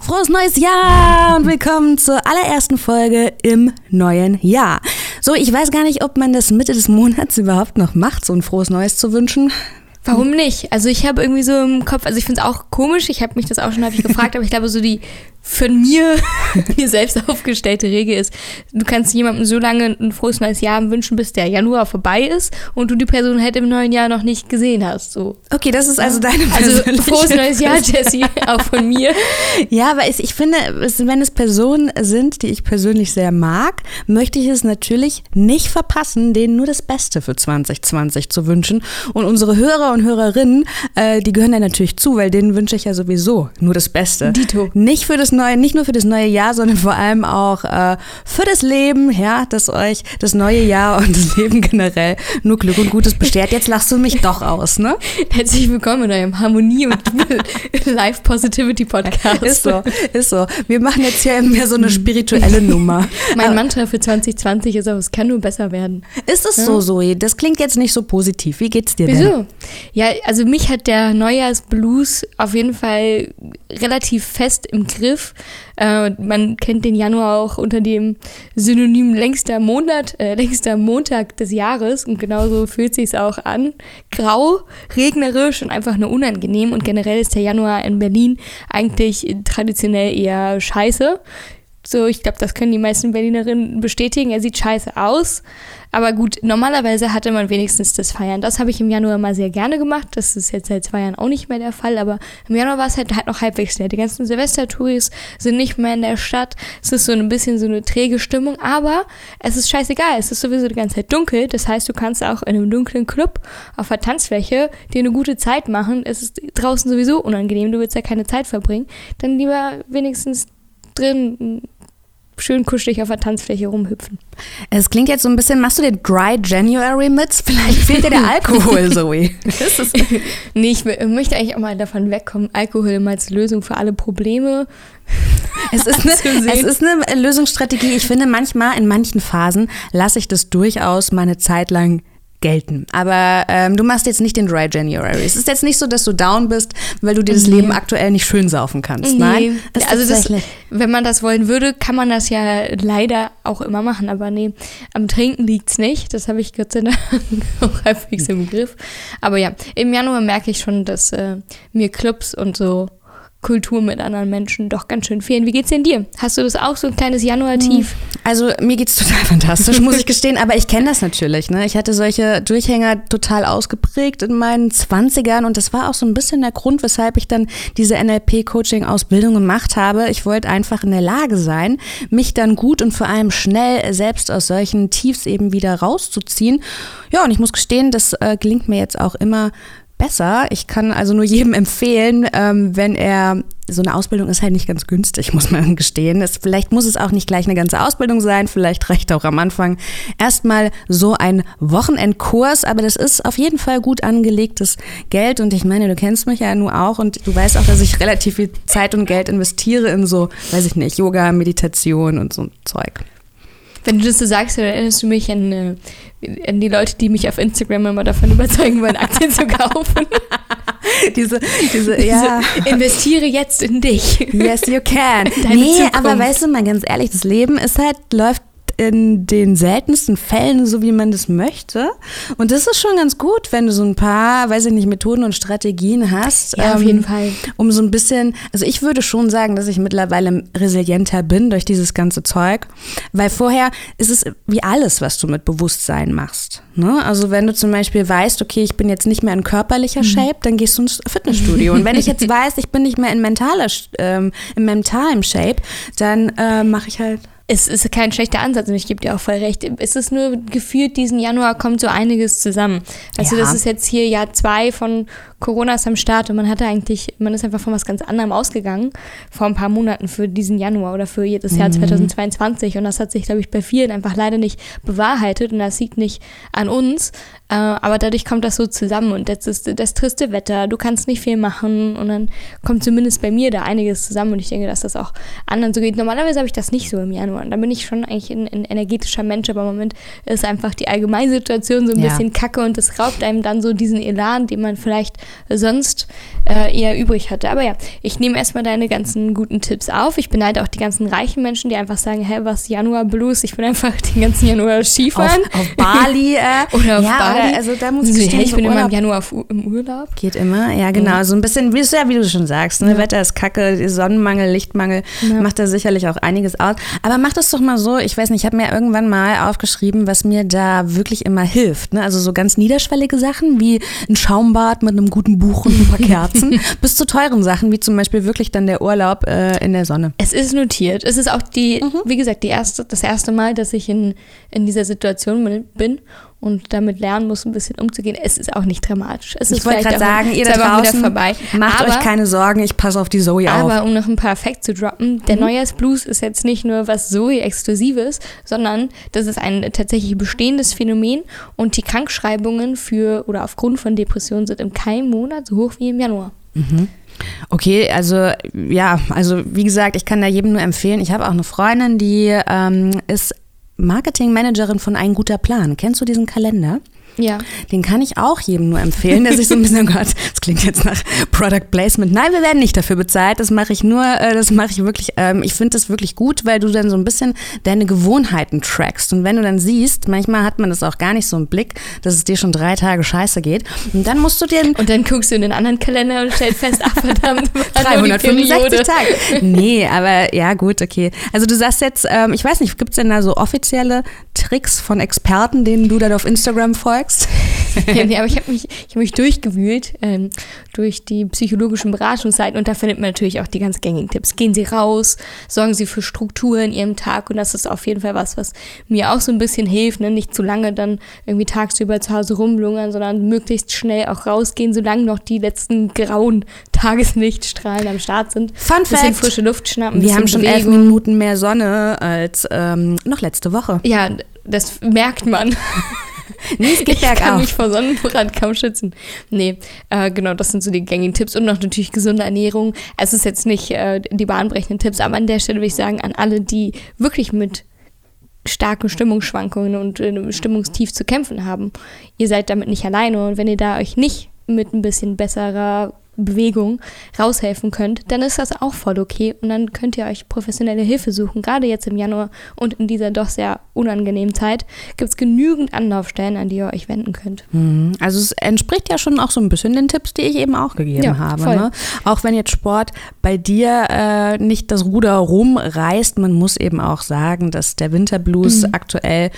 Frohes neues Jahr und willkommen zur allerersten Folge im neuen Jahr. So, ich weiß gar nicht, ob man das Mitte des Monats überhaupt noch macht, so ein frohes Neues zu wünschen. Warum nicht? Also ich habe irgendwie so im Kopf, also ich finde es auch komisch, ich habe mich das auch schon häufig gefragt, aber ich glaube so die von mir, mir selbst aufgestellte Regel ist, du kannst jemandem so lange ein frohes neues Jahr wünschen, bis der Januar vorbei ist und du die Person halt im neuen Jahr noch nicht gesehen hast. So. Okay, das ist also deine Also frohes neues Jahr, Jessie, auch von mir. Ja, aber ich, ich finde, wenn es Personen sind, die ich persönlich sehr mag, möchte ich es natürlich nicht verpassen, denen nur das Beste für 2020 zu wünschen. Und unsere Hörer und Hörerinnen, äh, die gehören da natürlich zu, weil denen wünsche ich ja sowieso nur das Beste. Dito. Nicht für das neue, nicht nur für das neue Jahr, sondern vor allem auch äh, für das Leben, ja, dass euch das neue Jahr und das Leben generell nur Glück und Gutes beschert. Jetzt lachst du mich doch aus, ne? Herzlich willkommen in eurem Harmonie und Life Positivity Podcast. Ist so, ist so. Wir machen jetzt hier mehr so eine spirituelle Nummer. Mein Mantra für 2020 ist auch, es kann nur besser werden. Ist es so, Zoe? Das klingt jetzt nicht so positiv. Wie geht's dir denn? Wieso? Ja, also mich hat der Neujahrsblues auf jeden Fall relativ fest im Griff. Äh, man kennt den Januar auch unter dem Synonym längster Monat, äh, längster Montag des Jahres und genauso fühlt sich auch an. Grau, regnerisch und einfach nur unangenehm und generell ist der Januar in Berlin eigentlich traditionell eher scheiße. So, ich glaube, das können die meisten Berlinerinnen bestätigen. Er sieht scheiße aus. Aber gut, normalerweise hatte man wenigstens das Feiern. Das habe ich im Januar immer sehr gerne gemacht. Das ist jetzt seit zwei Jahren auch nicht mehr der Fall. Aber im Januar war es halt, halt noch halbwegs nett. Die ganzen Silvestertouris sind nicht mehr in der Stadt. Es ist so ein bisschen so eine träge Stimmung. Aber es ist scheißegal. Es ist sowieso die ganze Zeit dunkel. Das heißt, du kannst auch in einem dunklen Club auf der Tanzfläche dir eine gute Zeit machen. Es ist draußen sowieso unangenehm. Du willst ja keine Zeit verbringen. Dann lieber wenigstens drin schön kuschelig auf der Tanzfläche rumhüpfen. Es klingt jetzt so ein bisschen, machst du den Dry January mit? Vielleicht fehlt dir der Alkohol, Zoe. Es? nee, ich möchte eigentlich auch mal davon wegkommen, Alkohol immer als Lösung für alle Probleme. Es ist, eine, es ist eine Lösungsstrategie. Ich finde, manchmal, in manchen Phasen, lasse ich das durchaus mal eine Zeit lang gelten. Aber ähm, du machst jetzt nicht den Dry January. Es ist jetzt nicht so, dass du down bist, weil du dir das nee. Leben aktuell nicht schön saufen kannst. Nee. Nein. also das, wenn man das wollen würde, kann man das ja leider auch immer machen. Aber nee, am Trinken liegt's nicht. Das habe ich Gott sei Dank auch halbwegs im Griff. Aber ja, im Januar merke ich schon, dass äh, mir Clubs und so Kultur mit anderen Menschen doch ganz schön fehlen. Wie geht's denn dir? Hast du das auch so ein kleines Januar-Tief? Also mir geht's total fantastisch, muss ich gestehen, aber ich kenne das natürlich. Ne? Ich hatte solche Durchhänger total ausgeprägt in meinen Zwanzigern und das war auch so ein bisschen der Grund, weshalb ich dann diese NLP-Coaching-Ausbildung gemacht habe. Ich wollte einfach in der Lage sein, mich dann gut und vor allem schnell selbst aus solchen Tiefs eben wieder rauszuziehen. Ja, und ich muss gestehen, das äh, gelingt mir jetzt auch immer besser. Ich kann also nur jedem empfehlen, ähm, wenn er so eine Ausbildung ist halt nicht ganz günstig, muss man gestehen. Es, vielleicht muss es auch nicht gleich eine ganze Ausbildung sein, vielleicht reicht auch am Anfang erstmal so ein Wochenendkurs, aber das ist auf jeden Fall gut angelegtes Geld und ich meine, du kennst mich ja nur auch und du weißt auch, dass ich relativ viel Zeit und Geld investiere in so, weiß ich nicht, Yoga, Meditation und so Zeug. Wenn du das so sagst, dann erinnerst du mich an, äh, an die Leute, die mich auf Instagram immer davon überzeugen wollen, Aktien zu kaufen. diese, diese, ja. investiere jetzt in dich. Yes, you can. Deine nee, Zukunft. aber weißt du mal ganz ehrlich, das Leben ist halt, läuft in den seltensten Fällen so, wie man das möchte. Und das ist schon ganz gut, wenn du so ein paar, weiß ich nicht, Methoden und Strategien hast. Ja, ähm, auf jeden Fall. Um so ein bisschen, also ich würde schon sagen, dass ich mittlerweile resilienter bin durch dieses ganze Zeug. Weil vorher ist es wie alles, was du mit Bewusstsein machst. Ne? Also wenn du zum Beispiel weißt, okay, ich bin jetzt nicht mehr in körperlicher mhm. Shape, dann gehst du ins Fitnessstudio. Und wenn ich jetzt weiß, ich bin nicht mehr in mentaler, ähm, im mentalen Shape, dann äh, mache ich halt es ist kein schlechter Ansatz und ich gebe dir auch voll recht. Es ist nur gefühlt, diesen Januar kommt so einiges zusammen. Also ja. das ist jetzt hier Jahr zwei von Corona ist am Start und man hatte eigentlich, man ist einfach von was ganz anderem ausgegangen vor ein paar Monaten für diesen Januar oder für das Jahr mhm. 2022 und das hat sich, glaube ich, bei vielen einfach leider nicht bewahrheitet und das liegt nicht an uns, Äh, aber dadurch kommt das so zusammen und das ist das triste Wetter, du kannst nicht viel machen und dann kommt zumindest bei mir da einiges zusammen und ich denke, dass das auch anderen so geht. Normalerweise habe ich das nicht so im Januar und da bin ich schon eigentlich ein, ein energetischer Mensch, aber im Moment ist einfach die Allgemeinsituation so ein ja. bisschen kacke und das raubt einem dann so diesen Elan, den man vielleicht sonst äh, eher übrig hatte. Aber ja, ich nehme erstmal deine ganzen guten Tipps auf. Ich beneide auch die ganzen reichen Menschen, die einfach sagen, hä, was Januar Blues? Ich bin einfach den ganzen Januar Skifahren. Auf, auf Bali. Äh, oder auf ja, Bali. Oder, also da muss ich hey, ich bin immer im Januar im Urlaub. Geht immer, ja genau. So ein bisschen, wie, ja, wie du schon sagst, ne? Ja. Wetter ist kacke, Sonnenmangel, Lichtmangel, ja. macht da sicherlich auch einiges aus. Aber mach das doch mal so, ich weiß nicht, ich habe mir irgendwann mal aufgeschrieben, was mir da wirklich immer hilft. Ne? Also so ganz niederschwellige Sachen wie ein Schaumbad mit einem guten Buch und ein paar Kerzen, bis zu teuren Sachen, wie zum Beispiel wirklich dann der Urlaub äh, in der Sonne. Es ist notiert. Es ist auch die, mhm. wie gesagt, die erste, das erste Mal, dass ich in, in dieser Situation bin und damit lernen muss, ein bisschen umzugehen. Es ist auch nicht dramatisch. Es ich wollte gerade sagen, ihr da draußen, vorbei. macht aber, euch keine Sorgen, ich passe auf die Zoe auf. Aber um noch ein paar Facts zu droppen, der mhm. Neujahrsblues ist jetzt nicht nur was Zoe-Exklusives, sondern das ist ein tatsächlich bestehendes Phänomen und die Krankschreibungen für oder aufgrund von Depressionen sind im keinem Monat so hoch wie im Januar. Mhm. Okay, also ja, also wie gesagt, ich kann da jedem nur empfehlen. Ich habe auch eine Freundin, die ähm, ist Marketingmanagerin von Ein guter Plan. Kennst du diesen Kalender? Ja. Den kann ich auch jedem nur empfehlen, der sich so ein bisschen, oh Gott, das klingt jetzt nach Product Placement. Nein, wir werden nicht dafür bezahlt. Das mache ich nur, äh, das mache ich wirklich, ähm, ich finde das wirklich gut, weil du dann so ein bisschen deine Gewohnheiten trackst. Und wenn du dann siehst, manchmal hat man das auch gar nicht so im Blick, dass es dir schon drei Tage scheiße geht. Und dann musst du dir. Und dann guckst du in den anderen Kalender und stellst fest, ach verdammt, 365 Tage. Nee, aber ja, gut, okay. Also du sagst jetzt, ähm, ich weiß nicht, gibt es denn da so offizielle Tricks von Experten, denen du dann auf Instagram folgst? Sagst. ja, nee, aber ich habe mich, hab mich durchgewühlt ähm, durch die psychologischen Beratungsseiten und da findet man natürlich auch die ganz gängigen Tipps. Gehen Sie raus, sorgen Sie für Struktur in Ihrem Tag und das ist auf jeden Fall was, was mir auch so ein bisschen hilft. Ne? Nicht zu lange dann irgendwie tagsüber zu Hause rumlungern, sondern möglichst schnell auch rausgehen, solange noch die letzten grauen Tageslichtstrahlen am Start sind. Fun bisschen Fact. frische Luft schnappen. Wir haben schon elf Minuten mehr Sonne als ähm, noch letzte Woche. Ja, das merkt man. Nee, es geht ich bergauf. kann mich vor Sonnenbrand kaum schützen. Nee, äh, genau, das sind so die gängigen Tipps und noch natürlich gesunde Ernährung. Es ist jetzt nicht äh, die bahnbrechenden Tipps, aber an der Stelle will ich sagen, an alle, die wirklich mit starken Stimmungsschwankungen und äh, Stimmungstief zu kämpfen haben. Ihr seid damit nicht alleine und wenn ihr da euch nicht mit ein bisschen besserer Bewegung raushelfen könnt, dann ist das auch voll okay und dann könnt ihr euch professionelle Hilfe suchen. Gerade jetzt im Januar und in dieser doch sehr unangenehmen Zeit gibt es genügend Anlaufstellen, an die ihr euch wenden könnt. Mhm. Also es entspricht ja schon auch so ein bisschen den Tipps, die ich eben auch gegeben ja, habe. Ne? Auch wenn jetzt Sport bei dir äh, nicht das Ruder rumreißt, man muss eben auch sagen, dass der Winterblues mhm. aktuell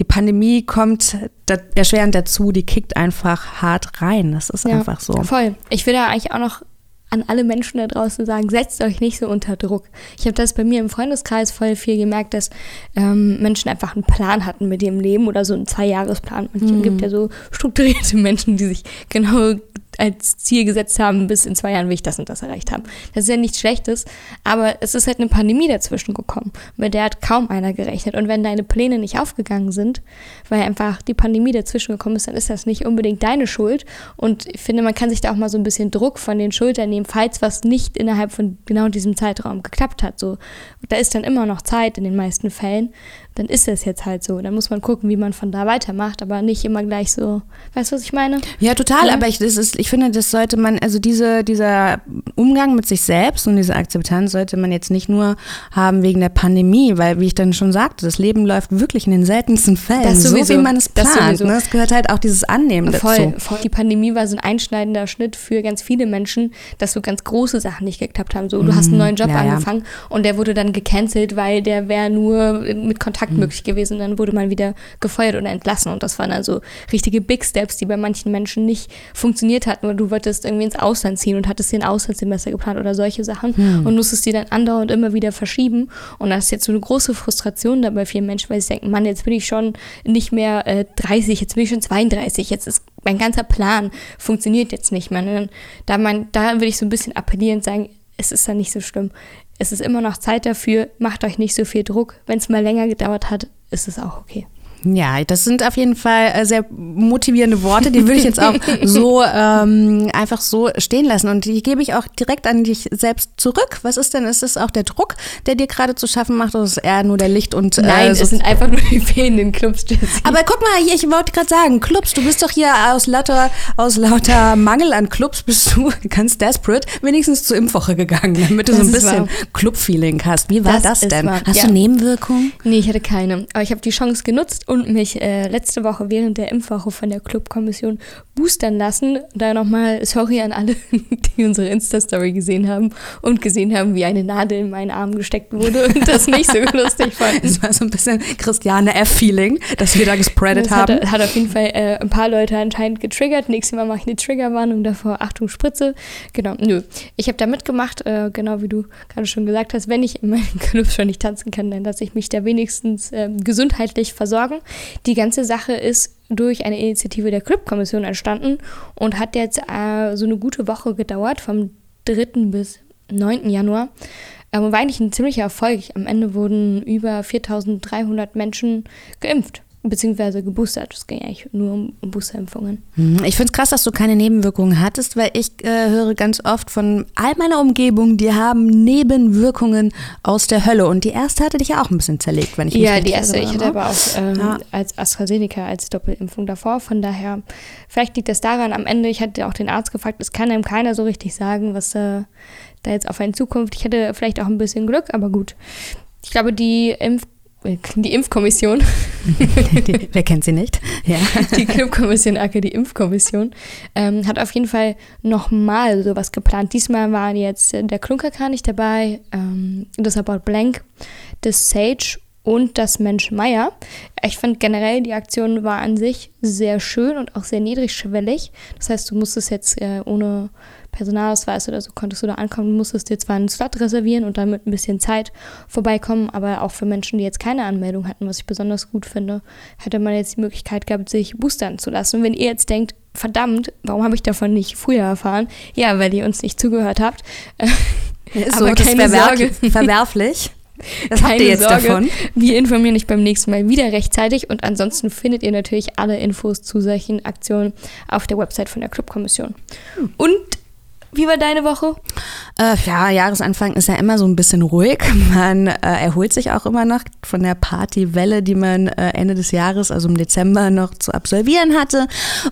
die Pandemie kommt da, erschwerend dazu, die kickt einfach hart rein. Das ist ja, einfach so. Voll. Ich will da eigentlich auch noch an alle Menschen da draußen sagen, setzt euch nicht so unter Druck. Ich habe das bei mir im Freundeskreis voll viel gemerkt, dass ähm, Menschen einfach einen Plan hatten mit ihrem Leben oder so einen Zwei-Jahres-Plan. Es mhm. gibt ja so strukturierte Menschen, die sich genau als Ziel gesetzt haben, bis in zwei Jahren will ich das und das erreicht haben. Das ist ja nichts Schlechtes, aber es ist halt eine Pandemie dazwischen gekommen. Mit der hat kaum einer gerechnet. Und wenn deine Pläne nicht aufgegangen sind, weil einfach die Pandemie dazwischen gekommen ist, dann ist das nicht unbedingt deine Schuld. Und ich finde, man kann sich da auch mal so ein bisschen Druck von den Schultern nehmen, falls was nicht innerhalb von genau diesem Zeitraum geklappt hat. So, da ist dann immer noch Zeit in den meisten Fällen dann ist es jetzt halt so. Dann muss man gucken, wie man von da weitermacht, aber nicht immer gleich so. Weißt du, was ich meine? Ja, total. Ja. Aber ich, das ist, ich finde, das sollte man, also diese, dieser Umgang mit sich selbst und diese Akzeptanz sollte man jetzt nicht nur haben wegen der Pandemie, weil, wie ich dann schon sagte, das Leben läuft wirklich in den seltensten Fällen das sowieso, so, wie man es plant. Das, ne? das gehört halt auch dieses Annehmen voll, dazu. Voll. Die Pandemie war so ein einschneidender Schnitt für ganz viele Menschen, dass so ganz große Sachen nicht geklappt haben. So, du hast einen neuen Job ja, angefangen ja. und der wurde dann gecancelt, weil der wäre nur mit Kontakt Kontakt mhm. möglich gewesen. Dann wurde man wieder gefeuert oder entlassen. Und das waren also richtige Big Steps, die bei manchen Menschen nicht funktioniert hatten. Oder du wolltest irgendwie ins Ausland ziehen und hattest dir ein Auslandssemester geplant oder solche Sachen mhm. und musstest die dann andauernd immer wieder verschieben. Und das ist jetzt so eine große Frustration dabei vielen Menschen, weil sie denken, Mann, jetzt bin ich schon nicht mehr äh, 30, jetzt bin ich schon 32, jetzt ist mein ganzer Plan funktioniert jetzt nicht mehr. Und da, mein, da würde ich so ein bisschen appellieren und sagen, es ist dann nicht so schlimm. Es ist immer noch Zeit dafür, macht euch nicht so viel Druck. Wenn es mal länger gedauert hat, ist es auch okay. Ja, das sind auf jeden Fall äh, sehr motivierende Worte. Die würde ich jetzt auch so ähm, einfach so stehen lassen. Und die gebe ich auch direkt an dich selbst zurück. Was ist denn? Ist es auch der Druck, der dir gerade zu schaffen macht, oder ist es eher nur der Licht und äh, Nein, so es sind einfach nur die fehlenden Clubs. Aber guck mal, hier, ich wollte gerade sagen, Clubs, du bist doch hier aus lauter, aus lauter Mangel an Clubs bist du ganz desperate wenigstens zur Impfwoche gegangen, damit du das so ein bisschen Club-Feeling hast. Wie war das, das denn? Wahr. Hast ja. du Nebenwirkungen? Nee, ich hatte keine. Aber ich habe die Chance genutzt und mich äh, letzte Woche während der Impfwoche von der Clubkommission boostern lassen. Da nochmal sorry an alle, die unsere Insta-Story gesehen haben und gesehen haben, wie eine Nadel in meinen Arm gesteckt wurde und das nicht so lustig fanden. Das war so ein bisschen Christiane F-Feeling, dass wir da gespreadet das haben. Hat, hat auf jeden Fall äh, ein paar Leute anscheinend getriggert. Nächstes Mal mache ich eine Triggerwarnung davor. Achtung, Spritze. Genau, nö. Ich habe da mitgemacht, äh, genau wie du gerade schon gesagt hast. Wenn ich in meinem Club schon nicht tanzen kann, dann lasse ich mich da wenigstens äh, gesundheitlich versorgen. Die ganze Sache ist durch eine Initiative der Clubkommission entstanden und hat jetzt äh, so eine gute Woche gedauert, vom 3. bis 9. Januar. Ähm, war eigentlich ein ziemlicher Erfolg. Am Ende wurden über 4300 Menschen geimpft beziehungsweise geboostert. Es ging eigentlich nur um, Boosterimpfungen. Hm, ich finde es krass, dass du keine Nebenwirkungen hattest, weil ich äh, höre ganz oft von all meiner Umgebung, die haben Nebenwirkungen aus der Hölle. Und die erste hatte dich ja auch ein bisschen zerlegt, wenn ich mich Ja, die erste. Ich hatte aber auch ähm, ja. als AstraZeneca als Doppelimpfung davor. Von daher, vielleicht liegt das daran. Am Ende, ich hatte auch den Arzt gefragt, es kann einem keiner so richtig sagen, was äh, da jetzt auf einen Zukunft. Ich hatte vielleicht auch ein bisschen Glück, aber gut. Ich glaube, die Impf die Impfkommission. Wer kennt sie nicht? Ja. Die Clubkommission, aka die Impfkommission, ähm, hat auf jeden Fall nochmal sowas geplant. Diesmal waren jetzt der Klunkerkar nicht dabei, ähm, das About Blank, das Sage und das Mensch Meier. Ich fand generell, die Aktion war an sich sehr schön und auch sehr niedrigschwellig. Das heißt, du musstest jetzt äh, ohne Personalausweis oder so konntest du da ankommen. Du musstest dir zwar einen Slot reservieren und dann mit ein bisschen Zeit vorbeikommen, aber auch für Menschen, die jetzt keine Anmeldung hatten, was ich besonders gut finde, hätte man jetzt die Möglichkeit gehabt, sich boostern zu lassen. Und wenn ihr jetzt denkt, verdammt, warum habe ich davon nicht früher erfahren? Ja, weil ihr uns nicht zugehört habt. Ist aber so, keine Sorge. verwerflich. Das Keine habt ihr jetzt Sorge, davon. Wir informieren euch beim nächsten Mal wieder rechtzeitig und ansonsten findet ihr natürlich alle Infos zu solchen Aktionen auf der Website von der Clubkommission. Und wie war deine Woche? Äh, ja, Jahresanfang ist ja immer so ein bisschen ruhig. Man äh, erholt sich auch immer noch von der Partywelle, die man äh, Ende des Jahres, also im Dezember, noch zu absolvieren hatte.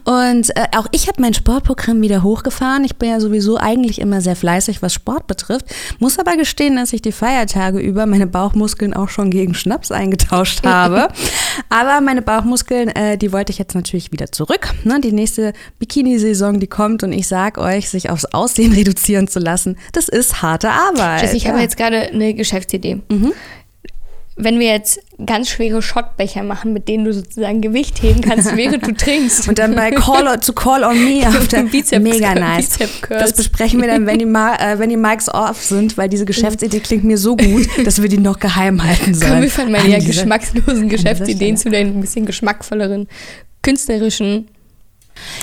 Und äh, auch ich habe mein Sportprogramm wieder hochgefahren. Ich bin ja sowieso eigentlich immer sehr fleißig, was Sport betrifft. Muss aber gestehen, dass ich die Feiertage über meine Bauchmuskeln auch schon gegen Schnaps eingetauscht habe. aber meine Bauchmuskeln, äh, die wollte ich jetzt natürlich wieder zurück. Ne? Die nächste Bikini-Saison, die kommt und ich sag euch, sich aufs Aus Aussehen reduzieren zu lassen, das ist harte Arbeit. Jess, ich ja. habe jetzt gerade eine Geschäftsidee. Mhm. Wenn wir jetzt ganz schwere Schottbecher machen, mit denen du sozusagen Gewicht heben kannst, während du trinkst. Und dann bei Call zu Call on Me auf der Bizep, mega nice. Das besprechen wir dann, wenn die, Ma äh, wenn die Mics off sind, weil diese Geschäftsidee klingt mir so gut, dass wir die noch geheim halten sollen. Kommen wir von meinen ja geschmackslosen Geschäftsideen zu deinen ein bisschen geschmackvolleren, künstlerischen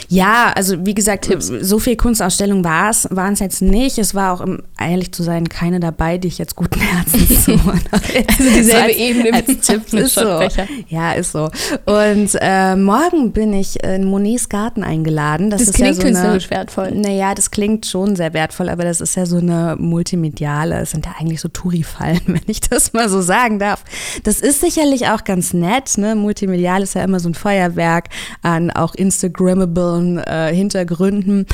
ja, also wie gesagt, Tipps. so viel Kunstausstellung war es, waren es jetzt nicht. Es war auch, um ehrlich zu sein, keine dabei, die ich jetzt guten Herzens so. also dieselbe als, Ebene als mit Tipps ist so. Ja, ist so. Und äh, morgen bin ich in Monets Garten eingeladen. Das, das ist klingt ja so künstlerisch eine, wertvoll. Naja, das klingt schon sehr wertvoll, aber das ist ja so eine multimediale, es sind ja eigentlich so Touri-Fallen, wenn ich das mal so sagen darf. Das ist sicherlich auch ganz nett, ne? Multimedial ist ja immer so ein Feuerwerk an auch Instagram Instagrammablen äh, Hintergründen.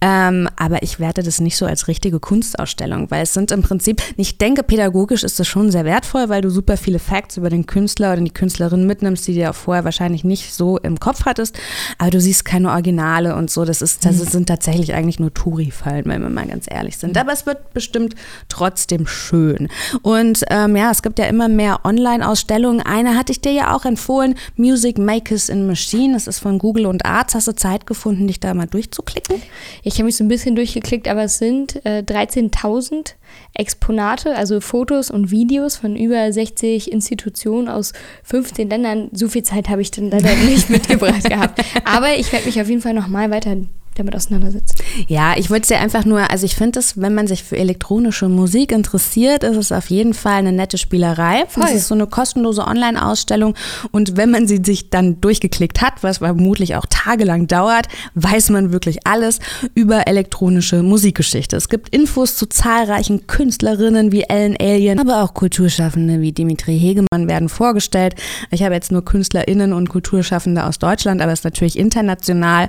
Ähm, aber ich werte das nicht so als richtige Kunstausstellung, weil es sind im Prinzip, ich denke, pädagogisch ist das schon sehr wertvoll, weil du super viele Facts über den Künstler oder die Künstlerin mitnimmst, die du ja vorher wahrscheinlich nicht so im Kopf hattest. Aber du siehst keine Originale und so. Das, ist, das mhm. sind tatsächlich eigentlich nur Touri-Fallen, wenn wir mal ganz ehrlich sind. Aber es wird bestimmt trotzdem schön. Und ähm, ja, es gibt ja immer mehr Online-Ausstellungen. Eine hatte ich dir ja auch empfohlen, Music Makers in Machine. Das ist von Google und Arts. Hast du Zeit gefunden, dich da mal durchzuklicken? Ich habe mich so ein bisschen durchgeklickt, aber es sind äh, 13.000 Exponate, also Fotos und Videos von über 60 Institutionen aus 15 Ländern. So viel Zeit habe ich dann leider nicht mitgebracht gehabt. Aber ich werde mich auf jeden Fall noch mal weiter damit auseinandersetzt. Ja, ich wollte es ja einfach nur, also ich finde es, wenn man sich für elektronische Musik interessiert, ist es auf jeden Fall eine nette Spielerei. Voll. Das ist so eine kostenlose Online-Ausstellung und wenn man sie sich dann durchgeklickt hat, was vermutlich auch tagelang dauert, weiß man wirklich alles über elektronische Musikgeschichte. Es gibt Infos zu zahlreichen Künstlerinnen wie Ellen Alien, aber auch Kulturschaffende wie Dimitri Hegemann werden vorgestellt. Ich habe jetzt nur KünstlerInnen und Kulturschaffende aus Deutschland, aber es ist natürlich international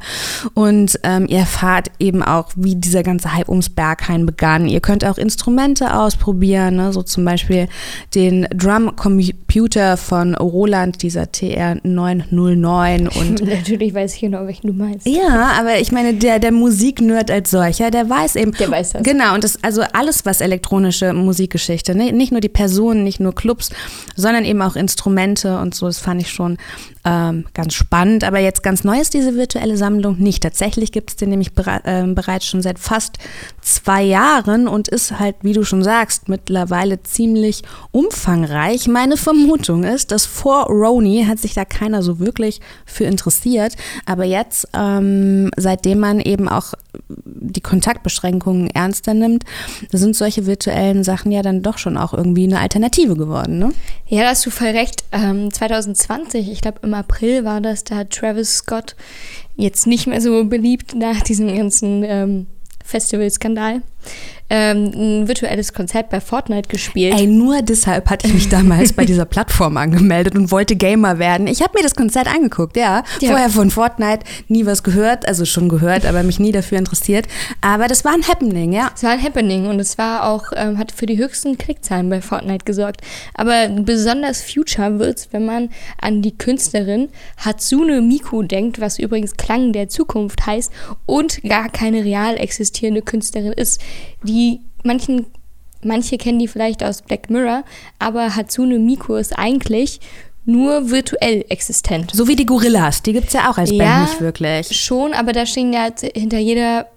und äh, ähm, ihr erfahrt eben auch, wie dieser ganze Hype ums Berghain begann. Ihr könnt auch Instrumente ausprobieren, ne? so zum Beispiel den Drum Computer von Roland, dieser TR909. Und Natürlich weiß ich genau, welchen du meinst. Ja, aber ich meine, der, der Musiknerd als solcher, der weiß eben. Der weiß das. Genau, und das, also alles, was elektronische Musikgeschichte, ne? nicht nur die Personen, nicht nur Clubs, sondern eben auch Instrumente und so, das fand ich schon ähm, ganz spannend. Aber jetzt ganz neu ist diese virtuelle Sammlung nicht. Tatsächlich gibt es den nämlich bere äh, bereits schon seit fast zwei Jahren und ist halt, wie du schon sagst, mittlerweile ziemlich umfangreich. Meine Vermutung ist, dass vor Roni hat sich da keiner so wirklich für interessiert. Aber jetzt, ähm, seitdem man eben auch die Kontaktbeschränkungen ernster nimmt, sind solche virtuellen Sachen ja dann doch schon auch irgendwie eine Alternative geworden. Ne? Ja, da hast du voll recht. Ähm, 2020, ich glaube im April war das, da hat Travis Scott jetzt nicht mehr so beliebt nach diesem ganzen ähm, Festivalskandal ähm, ein virtuelles Konzert bei Fortnite gespielt. Ey, nur deshalb hatte ich mich damals bei dieser Plattform angemeldet und wollte Gamer werden. Ich habe mir das Konzert angeguckt, ja. ja. Vorher von Fortnite nie was gehört, also schon gehört, aber mich nie dafür interessiert. Aber das war ein Happening, ja. Es war ein Happening und es war auch, ähm, hat für die höchsten Klickzahlen bei Fortnite gesorgt. Aber besonders Future wird es, wenn man an die Künstlerin Hatsune Miku denkt, was übrigens Klang der Zukunft heißt und gar keine real existierende Künstlerin ist. Die die manchen, manche kennen die vielleicht aus Black Mirror, aber Hatsune Miku ist eigentlich nur virtuell existent. So wie die Gorillas, die gibt es ja auch als ja, Band nicht wirklich. Schon, aber da stehen ja hinter jeder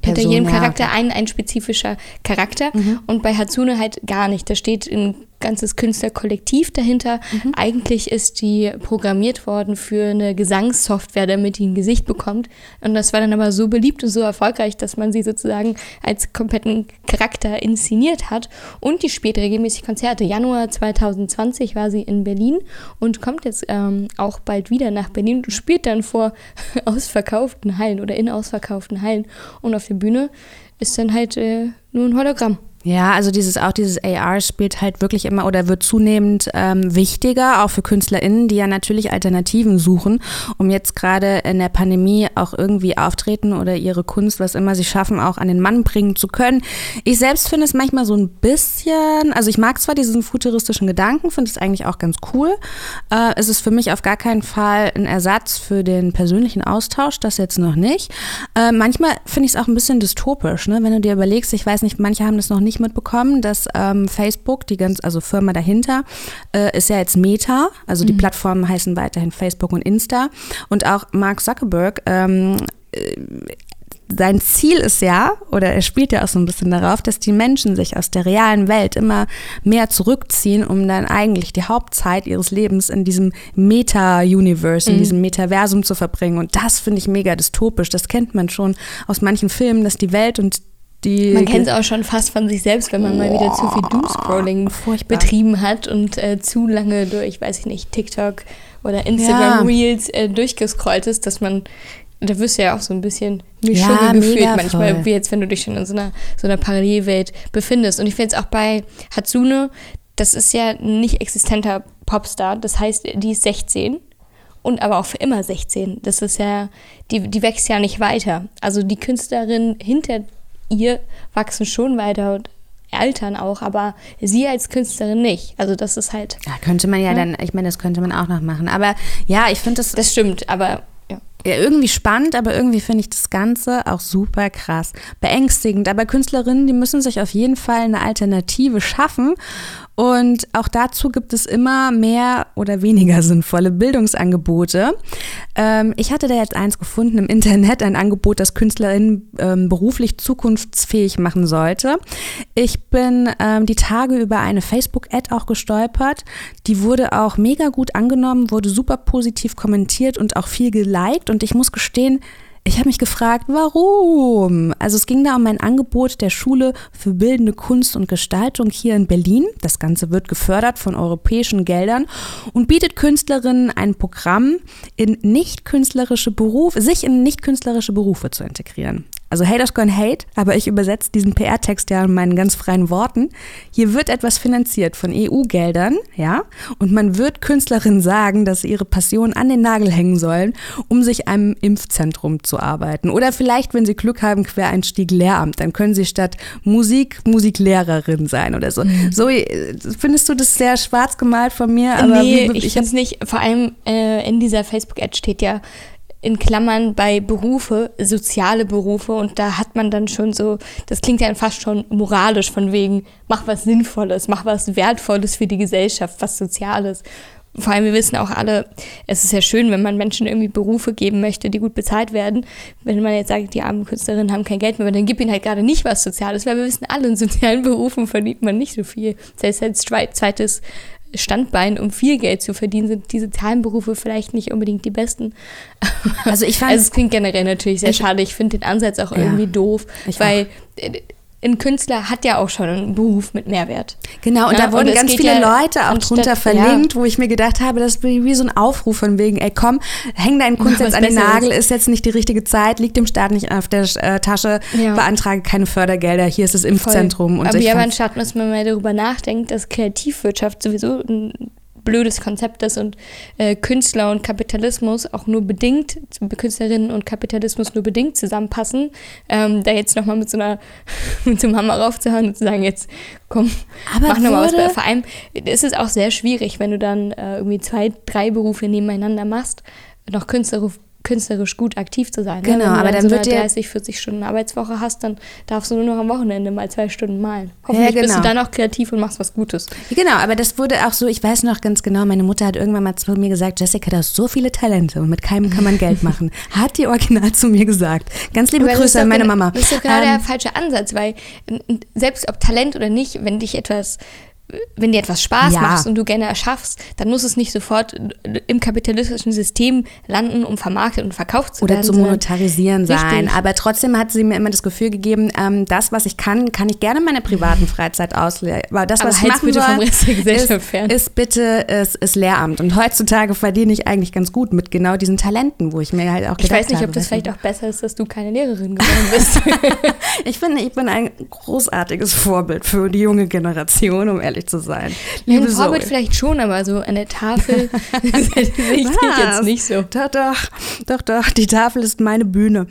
Person, hinter jedem Charakter ja, okay. ein, ein spezifischer Charakter mhm. und bei Hatsune halt gar nicht. Da steht in ganzes Künstlerkollektiv dahinter. Mhm. Eigentlich ist die programmiert worden für eine Gesangssoftware, damit die ein Gesicht bekommt. Und das war dann aber so beliebt und so erfolgreich, dass man sie sozusagen als kompletten Charakter inszeniert hat. Und die spielt regelmäßig Konzerte. Januar 2020 war sie in Berlin und kommt jetzt ähm, auch bald wieder nach Berlin und spielt dann vor ausverkauften Hallen oder in ausverkauften Hallen. Und auf der Bühne ist dann halt äh, nur ein Hologramm. Ja, also dieses auch dieses AR spielt halt wirklich immer oder wird zunehmend ähm, wichtiger, auch für KünstlerInnen, die ja natürlich Alternativen suchen, um jetzt gerade in der Pandemie auch irgendwie auftreten oder ihre Kunst, was immer sie schaffen, auch an den Mann bringen zu können. Ich selbst finde es manchmal so ein bisschen, also ich mag zwar diesen futuristischen Gedanken, finde es eigentlich auch ganz cool. Äh, es ist für mich auf gar keinen Fall ein Ersatz für den persönlichen Austausch, das jetzt noch nicht. Äh, manchmal finde ich es auch ein bisschen dystopisch, ne? wenn du dir überlegst, ich weiß nicht, manche haben das noch nicht nicht mitbekommen, dass ähm, Facebook, die ganz, also Firma dahinter, äh, ist ja jetzt Meta, also die mhm. Plattformen heißen weiterhin Facebook und Insta. Und auch Mark Zuckerberg ähm, äh, sein Ziel ist ja, oder er spielt ja auch so ein bisschen darauf, dass die Menschen sich aus der realen Welt immer mehr zurückziehen, um dann eigentlich die Hauptzeit ihres Lebens in diesem Meta-Universe, in mhm. diesem Metaversum zu verbringen. Und das finde ich mega dystopisch. Das kennt man schon aus manchen Filmen, dass die Welt und die. Man kennt es auch schon fast von sich selbst, wenn man mal wieder zu viel Doomscrolling betrieben hat und äh, zu lange durch, weiß ich nicht, TikTok oder Instagram ja. Reels äh, durchgescrollt ist, dass man da wirst du ja auch so ein bisschen ja, gefühlt manchmal, voll. wie jetzt, wenn du dich schon in so einer, so einer Parallelwelt befindest. Und ich finde es auch bei Hatsune, das ist ja ein nicht existenter Popstar, das heißt, die ist 16 und aber auch für immer 16. Das ist ja, die, die wächst ja nicht weiter. Also die Künstlerin hinter ihr wachsen schon weiter und altern auch, aber sie als Künstlerin nicht. Also das ist halt. Ja, könnte man ja, ja. dann, ich meine, das könnte man auch noch machen. Aber ja, ich finde das. Das stimmt, aber ja. ja. irgendwie spannend, aber irgendwie finde ich das Ganze auch super krass. Beängstigend. Aber Künstlerinnen, die müssen sich auf jeden Fall eine Alternative schaffen. Und auch dazu gibt es immer mehr oder weniger sinnvolle Bildungsangebote. Ähm, ich hatte da jetzt eins gefunden im Internet, ein Angebot, das KünstlerInnen ähm, beruflich zukunftsfähig machen sollte. Ich bin ähm, die Tage über eine Facebook-Ad auch gestolpert. Die wurde auch mega gut angenommen, wurde super positiv kommentiert und auch viel geliked. Und ich muss gestehen, Ich habe mich gefragt, warum? Also es ging da um ein Angebot der Schule für bildende Kunst und Gestaltung hier in Berlin. Das Ganze wird gefördert von europäischen Geldern und bietet Künstlerinnen ein Programm, in nicht künstlerische Berufe, sich in nicht künstlerische Berufe zu integrieren. Also Haters gonna hate, aber ich übersetze diesen PR-Text ja in meinen ganz freien Worten. Hier wird etwas finanziert von EU-Geldern, ja, und man wird Künstlerinnen sagen, dass sie ihre Passion an den Nagel hängen sollen, um sich einem Impfzentrum zu arbeiten. Oder vielleicht, wenn sie Glück haben, Quereinstieg Lehramt, dann können sie statt Musik Musiklehrerin sein oder so. Mhm. So findest du das sehr schwarz gemalt von mir? Aber nee, wie, ich, ich finde es nicht. Vor allem äh, in dieser Facebook-Ad steht ja in Klammern bei Berufe, soziale Berufe und da hat man dann schon so, das klingt ja fast schon moralisch von wegen, mach was Sinnvolles, mach was Wertvolles für die Gesellschaft, was Soziales. Vor allem, wir wissen auch alle, es ist ja schön, wenn man Menschen irgendwie Berufe geben möchte, die gut bezahlt werden. Wenn man jetzt sagt, die armen Künstlerinnen haben kein Geld mehr, dann gib ihnen halt gerade nicht was Soziales, weil wir wissen alle, in sozialen Berufen verdient man nicht so viel. Das heißt, als zweites Standbein, um viel Geld zu verdienen, sind diese Zahlenberufe vielleicht nicht unbedingt die besten. Also ich fand also es klingt generell natürlich sehr ich, schade. Ich finde den Ansatz auch ja, irgendwie doof, weil auch ein Künstler hat ja auch schon einen Beruf mit Mehrwert. Genau, und ja, da wurden und ganz viele ja Leute auch drunter verlinkt, ja. wo ich mir gedacht habe, das ist wie so ein Aufruf von wegen, ey komm, häng deinen Kunst jetzt an den Nagel, ist. ist jetzt nicht die richtige Zeit, liegt dem Staat nicht auf der äh, Tasche, beantrage keine Fördergelder, hier ist das Impfzentrum. Und Aber ja, anstatt dass man mal darüber nachdenkt, dass Kreativwirtschaft sowieso ein blödes Konzept ist und äh, Künstler und Kapitalismus auch nur bedingt, Künstlerinnen und Kapitalismus nur bedingt zusammenpassen, ähm, da jetzt nochmal mit so einer, mit so einem Hammer raufzuhauen und zu sagen, jetzt komm, Aber mach nochmal was. Vor allem ist es auch sehr schwierig, wenn du dann äh, irgendwie zwei, drei Berufe nebeneinander machst, noch Künstler, künstlerisch gut aktiv zu sein. Ne? Genau, ne? aber dann, dann so wird dir 30, 40 Stunden Arbeitswoche hast, dann darfst du nur noch am Wochenende mal zwei Stunden malen. Hoffentlich ja, genau. bist du genau. dann auch kreativ und machst was Gutes. Genau, aber das wurde auch so, ich weiß noch ganz genau, meine Mutter hat irgendwann mal zu mir gesagt, Jessica, du hast so viele Talente und mit keinem kann man Geld machen. Hat die original zu mir gesagt. Ganz liebe aber Grüße an meine Mama. Das ist doch genau ähm, der falsche Ansatz, weil selbst ob Talent oder nicht, wenn dich etwas wenn dir etwas Spaß ja. macht und du gerne erschaffst, dann muss es nicht sofort im kapitalistischen System landen, um vermarktet und verkauft zu Oder werden. Oder zu monetarisieren sein. Aber trotzdem hat sie mir immer das Gefühl gegeben, ähm, das, was ich kann, kann ich gerne in meiner privaten Freizeit ausleben. Aber das, was Aber ich machen bitte soll, vom Rest der Gesellschaft ist, fern. ist bitte ist, ist Lehramt. Und heutzutage verdiene ich eigentlich ganz gut mit genau diesen Talenten, wo ich mir halt auch gedacht habe. Ich weiß nicht, habe, ob das vielleicht auch besser ist, dass du keine Lehrerin geworden bist. ich finde, ich bin ein großartiges Vorbild für die junge Generation, um ehrlich zu sein. Liebe Ein Vorbild Zoe. vielleicht schon, aber so an der Tafel sehe ich jetzt nicht so. Doch, doch, doch, doch, die Tafel ist meine Bühne.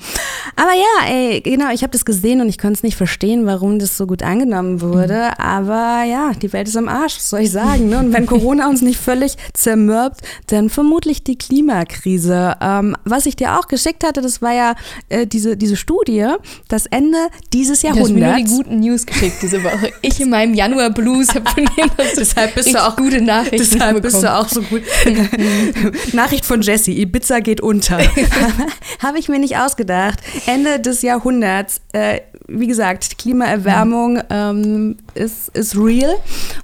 Aber ja, ey, genau, ich habe das gesehen und ich konnte es nicht verstehen, warum das so gut angenommen wurde. Mhm. Aber ja, die Welt ist am Arsch, was soll ich sagen? Ne? Und wenn Corona uns nicht völlig zermürbt, dann vermutlich die Klimakrise. Ähm, was ich dir auch geschickt hatte, das war ja äh, diese, diese Studie, das Ende dieses Jahrhunderts. Du hast mir nur die guten News geschickt diese Woche. Ich in meinem Januar Blues habe von denen deshalb bist du auch gute Nachrichten Deshalb bist du auch so gut. Nachricht von Jesse, Ibiza geht unter. Habe ich mir nicht ausgedacht. Ende des Jahrhunderts, äh, wie gesagt, Klimaerwärmung ähm, ist, ist real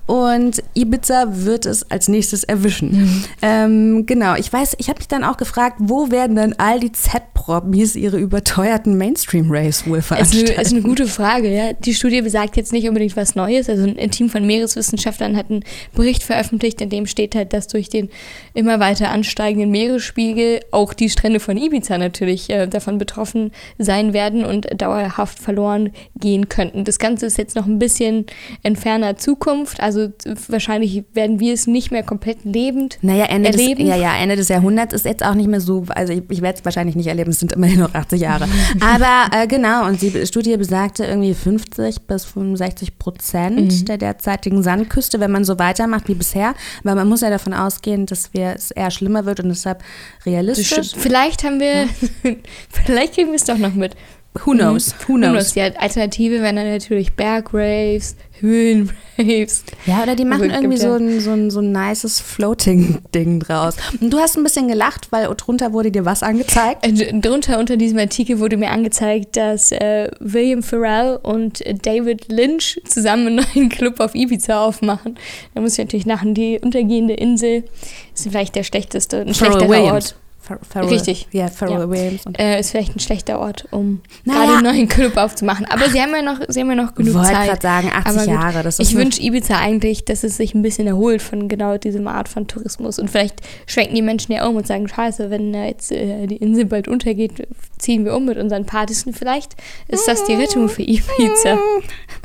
und Ibiza wird es als nächstes erwischen. Mhm. Ähm, genau, ich weiß, ich habe mich dann auch gefragt, wo werden dann all die Z-Promis ihre überteuerten Mainstream-Race wohl veranstalten? Das ist eine gute Frage, ja. Die Studie besagt jetzt nicht unbedingt was Neues. Also ein Team von Meereswissenschaftlern hat einen Bericht veröffentlicht, in dem steht halt, dass durch den immer weiter ansteigenden Meeresspiegel auch die Strände von Ibiza natürlich äh, davon betroffen sein werden und dauerhaft verloren gehen könnten. Das Ganze ist jetzt noch ein bisschen in ferner Zukunft. Also wahrscheinlich werden wir es nicht mehr komplett lebend naja, Ende erleben. Des, ja, ja, Ende des Jahrhunderts ist jetzt auch nicht mehr so, also ich, ich werde es wahrscheinlich nicht erleben, es sind immerhin noch 80 Jahre. Aber äh, genau, und die Studie besagte irgendwie 50 bis 65 Prozent mhm. der derzeitigen Sandküste, wenn man so weitermacht wie bisher. Aber man muss ja davon ausgehen, dass wir, es eher schlimmer wird und deshalb realistisch. Vielleicht haben wir, ja. vielleicht kriegen wir es doch noch mit. Who knows? Who knows? Who knows? Die Alternative wären dann natürlich Bergraves, Höhenraves. Ja, oder die machen irgendwie so ein, so, ein, so ein nices Floating-Ding draus. Und du hast ein bisschen gelacht, weil drunter wurde dir was angezeigt? Äh, drunter unter diesem Artikel wurde mir angezeigt, dass äh, William Farrell und David Lynch zusammen einen neuen Club auf Ibiza aufmachen. Da muss ich natürlich lachen. Die untergehende Insel ist vielleicht der schlechteste, ein schlechterer. Ort. Pharrell, Richtig. Ja, Pharrell Ja. Williams. Äh, ist vielleicht ein schlechter Ort, um Naja. gerade einen neuen Club aufzumachen. Aber sie haben ja noch, sie haben ja noch genug wollte Zeit. gerade sagen, 80 Aber gut, Jahre. Das ist ich wünsche Ibiza eigentlich, dass es sich ein bisschen erholt von genau diesem Art von Tourismus. Und vielleicht schwenken die Menschen ja um und sagen, scheiße, wenn äh, jetzt äh, die Insel bald untergeht, ziehen wir um mit unseren Partys. Und vielleicht ist das die Rettung für Ibiza.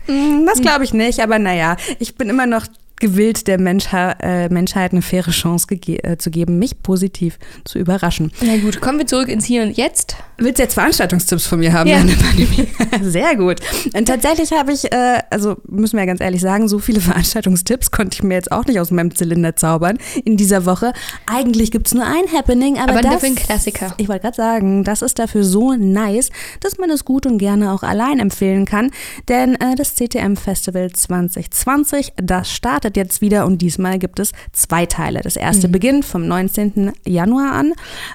Mm, Das glaube ich nicht, aber naja, ich bin immer noch gewillt, der Menschha äh, Menschheit eine faire Chance äh, zu geben, mich positiv zu überraschen. Na gut, kommen wir zurück ins Hier und Jetzt. Willst du jetzt Veranstaltungstipps von mir haben Ja. während der Pandemie? Sehr gut. Und tatsächlich habe ich, äh, also müssen wir ja ganz ehrlich sagen, so viele Veranstaltungstipps konnte ich mir jetzt auch nicht aus meinem Zylinder zaubern in dieser Woche. Eigentlich gibt es nur ein Happening, aber, Aber das, dafür ein Klassiker. Ich wollte gerade sagen, das ist dafür so nice, dass man es gut und gerne auch allein empfehlen kann. Denn äh, das CTM Festival 2020, das startet jetzt wieder und diesmal gibt es zwei Teile. Das erste beginnt vom 19. Januar an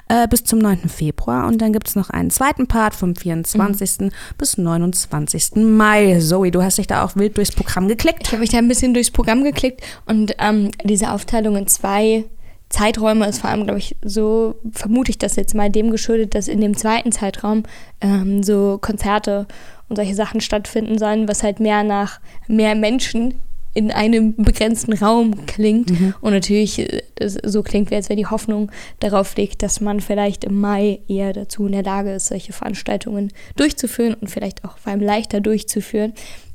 äh, bis zum 9. Februar und dann gibt es noch einen zweiten Part vom 24. bis 29. Mai. Zoe, du hast dich da auch wild durchs Programm geklickt. Ich habe mich da ein bisschen durchs Programm geklickt und ähm, diese Aufteilung in zwei Zeiträume ist vor allem, glaube ich, so vermute ich das jetzt mal dem geschuldet, dass in dem zweiten Zeitraum ähm, so Konzerte und solche Sachen stattfinden sollen, was halt mehr nach mehr Menschen in einem begrenzten Raum klingt und natürlich äh, so klingt, wie als wäre die Hoffnung darauf liegt, dass man vielleicht im Mai eher dazu in der Lage ist, solche Veranstaltungen durchzuführen und vielleicht auch vor allem leichter durchzuführen.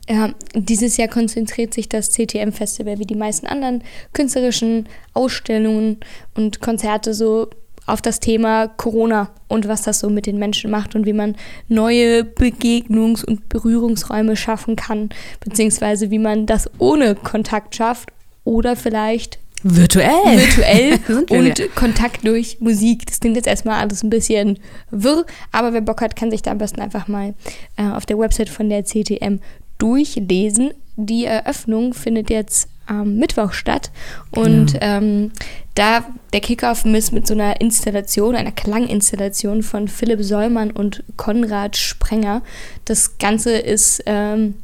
Ja, dieses Jahr konzentriert sich das CTM-Festival wie die meisten anderen künstlerischen Ausstellungen und Konzerte so auf das Thema Corona und was das so mit den Menschen macht und wie man neue Begegnungs- und Berührungsräume schaffen kann, beziehungsweise wie man das ohne Kontakt schafft oder vielleicht Virtuell. virtuell und. Kontakt durch Musik. Das klingt jetzt erstmal alles ein bisschen wirr, aber wer Bock hat, kann sich da am besten einfach mal äh, auf der Website von der CTM durchlesen. Die Eröffnung findet jetzt am Mittwoch statt und ähm, da der Kickoff ist mit so einer Installation, einer Klanginstallation von Philipp Sollmann und Konrad Sprenger. Das Ganze ist ähm,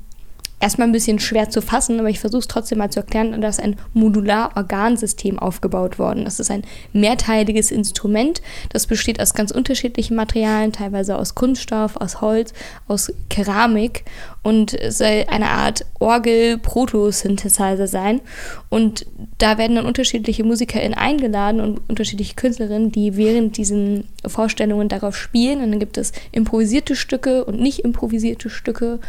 erstmal ein bisschen schwer zu fassen, aber ich versuche es trotzdem mal zu erklären, dass ein Modular-Organsystem aufgebaut worden. Das ist ein mehrteiliges Instrument, das besteht aus ganz unterschiedlichen Materialien, teilweise aus Kunststoff, aus Holz, aus Keramik und soll eine Art Orgel-Proto-Synthesizer sein. Und da werden dann unterschiedliche MusikerInnen eingeladen und unterschiedliche Künstlerinnen, die während diesen Vorstellungen darauf spielen. Und dann gibt es improvisierte Stücke und nicht improvisierte Stücke.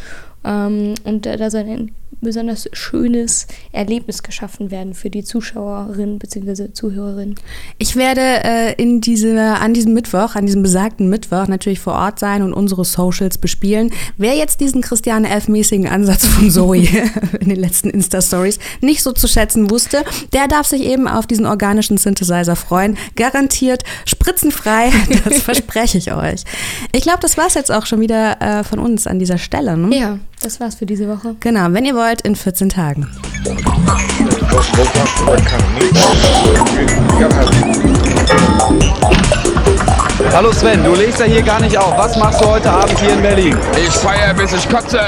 Ähm, und da, soll ein besonders schönes Erlebnis geschaffen werden für die Zuschauerinnen bzw. Zuhörerinnen. Ich werde äh, in diese, an diesem Mittwoch, an diesem besagten Mittwoch natürlich vor Ort sein und unsere Socials bespielen. Wer jetzt diesen Christiane F-mäßigen Ansatz von Zoe in den letzten Insta-Stories nicht so zu schätzen wusste, der darf sich eben auf diesen organischen Synthesizer freuen. Garantiert spritzenfrei, das verspreche ich euch. Ich glaube, das war's jetzt auch schon wieder äh, von uns an dieser Stelle. Ne? Ja, das war's für diese Woche. Genau, wenn ihr wollt, in 14 Tagen. Hallo Sven, du legst ja hier gar nicht auf. Was machst du heute Abend hier in Berlin? Ich feier bis ich kotze.